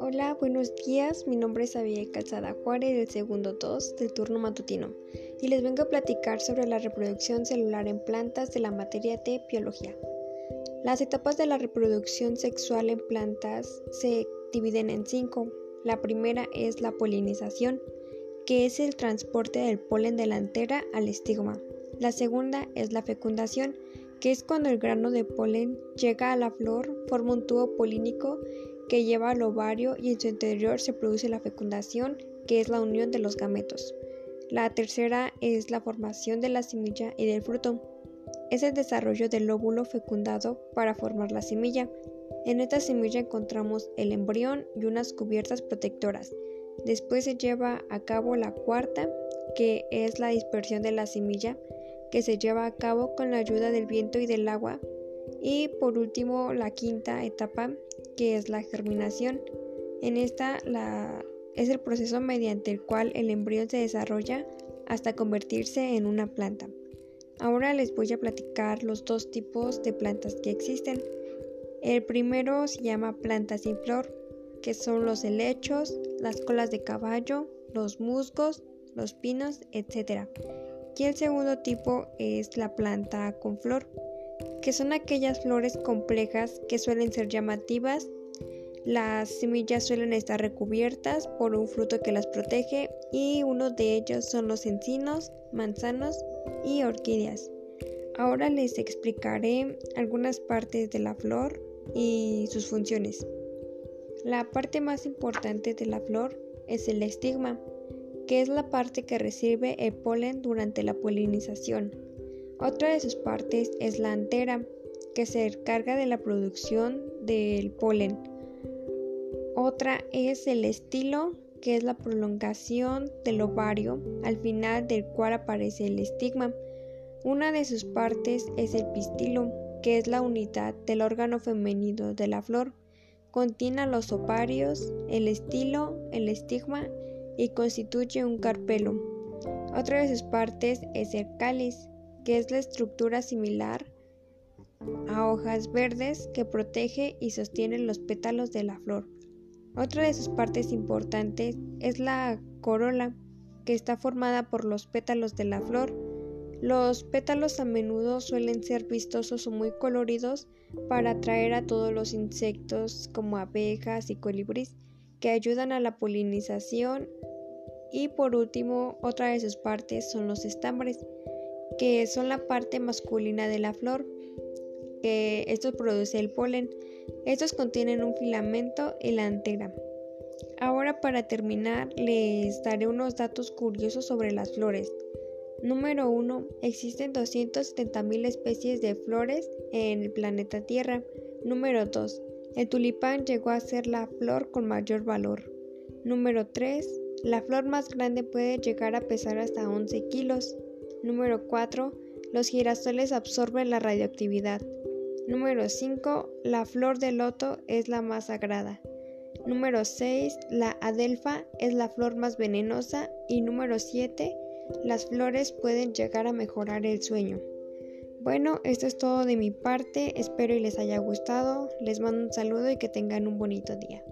Hola, buenos días. Mi nombre es Abigail Calzada Juárez del segundo 2 del turno matutino y les vengo a platicar sobre la reproducción celular en plantas de la materia de biología. Las etapas de la reproducción sexual en plantas se dividen en cinco. La primera es la polinización, que es el transporte del polen de la antera al estigma. La segunda es la fecundación, que es cuando el grano de polen llega a la flor, forma un tubo polínico que lleva al ovario y en su interior se produce la fecundación, que es la unión de los gametos. La tercera es la formación de la semilla y del fruto es el desarrollo del óvulo fecundado para formar la semilla. En esta semilla encontramos el embrión y unas cubiertas protectoras. Después se lleva a cabo la cuarta, que es la dispersión de la semilla, que se lleva a cabo con la ayuda del viento y del agua. Y por último, la quinta etapa, que es la germinación. En esta la, es el proceso mediante el cual el embrión se desarrolla hasta convertirse en una planta. Ahora les voy a platicar los dos tipos de plantas que existen. El primero se llama plantas sin flor, que son los helechos, las colas de caballo, los musgos, los pinos, etc. Y el segundo tipo es la planta con flor, que son aquellas flores complejas que suelen ser llamativas. Las semillas suelen estar recubiertas por un fruto que las protege y uno de ellos son los encinos, manzanos y orquídeas. Ahora les explicaré algunas partes de la flor y sus funciones. La parte más importante de la flor es el estigma, que es la parte que recibe el polen durante la polinización. Otra de sus partes es la antera, que se encarga de la producción del polen. Otra es el estilo, que es la prolongación del ovario, al final del cual aparece el estigma. Una de sus partes es el pistilo, que es la unidad del órgano femenino de la flor. Contiene los ovarios, el estilo, el estigma y constituye un carpelo. Otra de sus partes es el cáliz, que es la estructura similar a hojas verdes que protege y sostiene los pétalos de la flor. Otra de sus partes importantes es la corola, que está formada por los pétalos de la flor. Los pétalos a menudo suelen ser vistosos o muy coloridos para atraer a todos los insectos como abejas y colibríes que ayudan a la polinización. Y por último, otra de sus partes son los estambres, que son la parte masculina de la flor, que esto produce el polen. Estos contienen un filamento y la antera. Ahora para terminar les daré unos datos curiosos sobre las flores. Número 1. Existen 270.000 especies de flores en el planeta Tierra. Número 2. El tulipán llegó a ser la flor con mayor valor. Número 3. La flor más grande puede llegar a pesar hasta 11 kilos. Número 4. Los girasoles absorben la radioactividad. Número 5. La flor de loto es la más sagrada. Número 6. La adelfa es la flor más venenosa. Y número 7. Las flores pueden llegar a mejorar el sueño. Bueno, esto es todo de mi parte. Espero y les haya gustado. Les mando un saludo y que tengan un bonito día.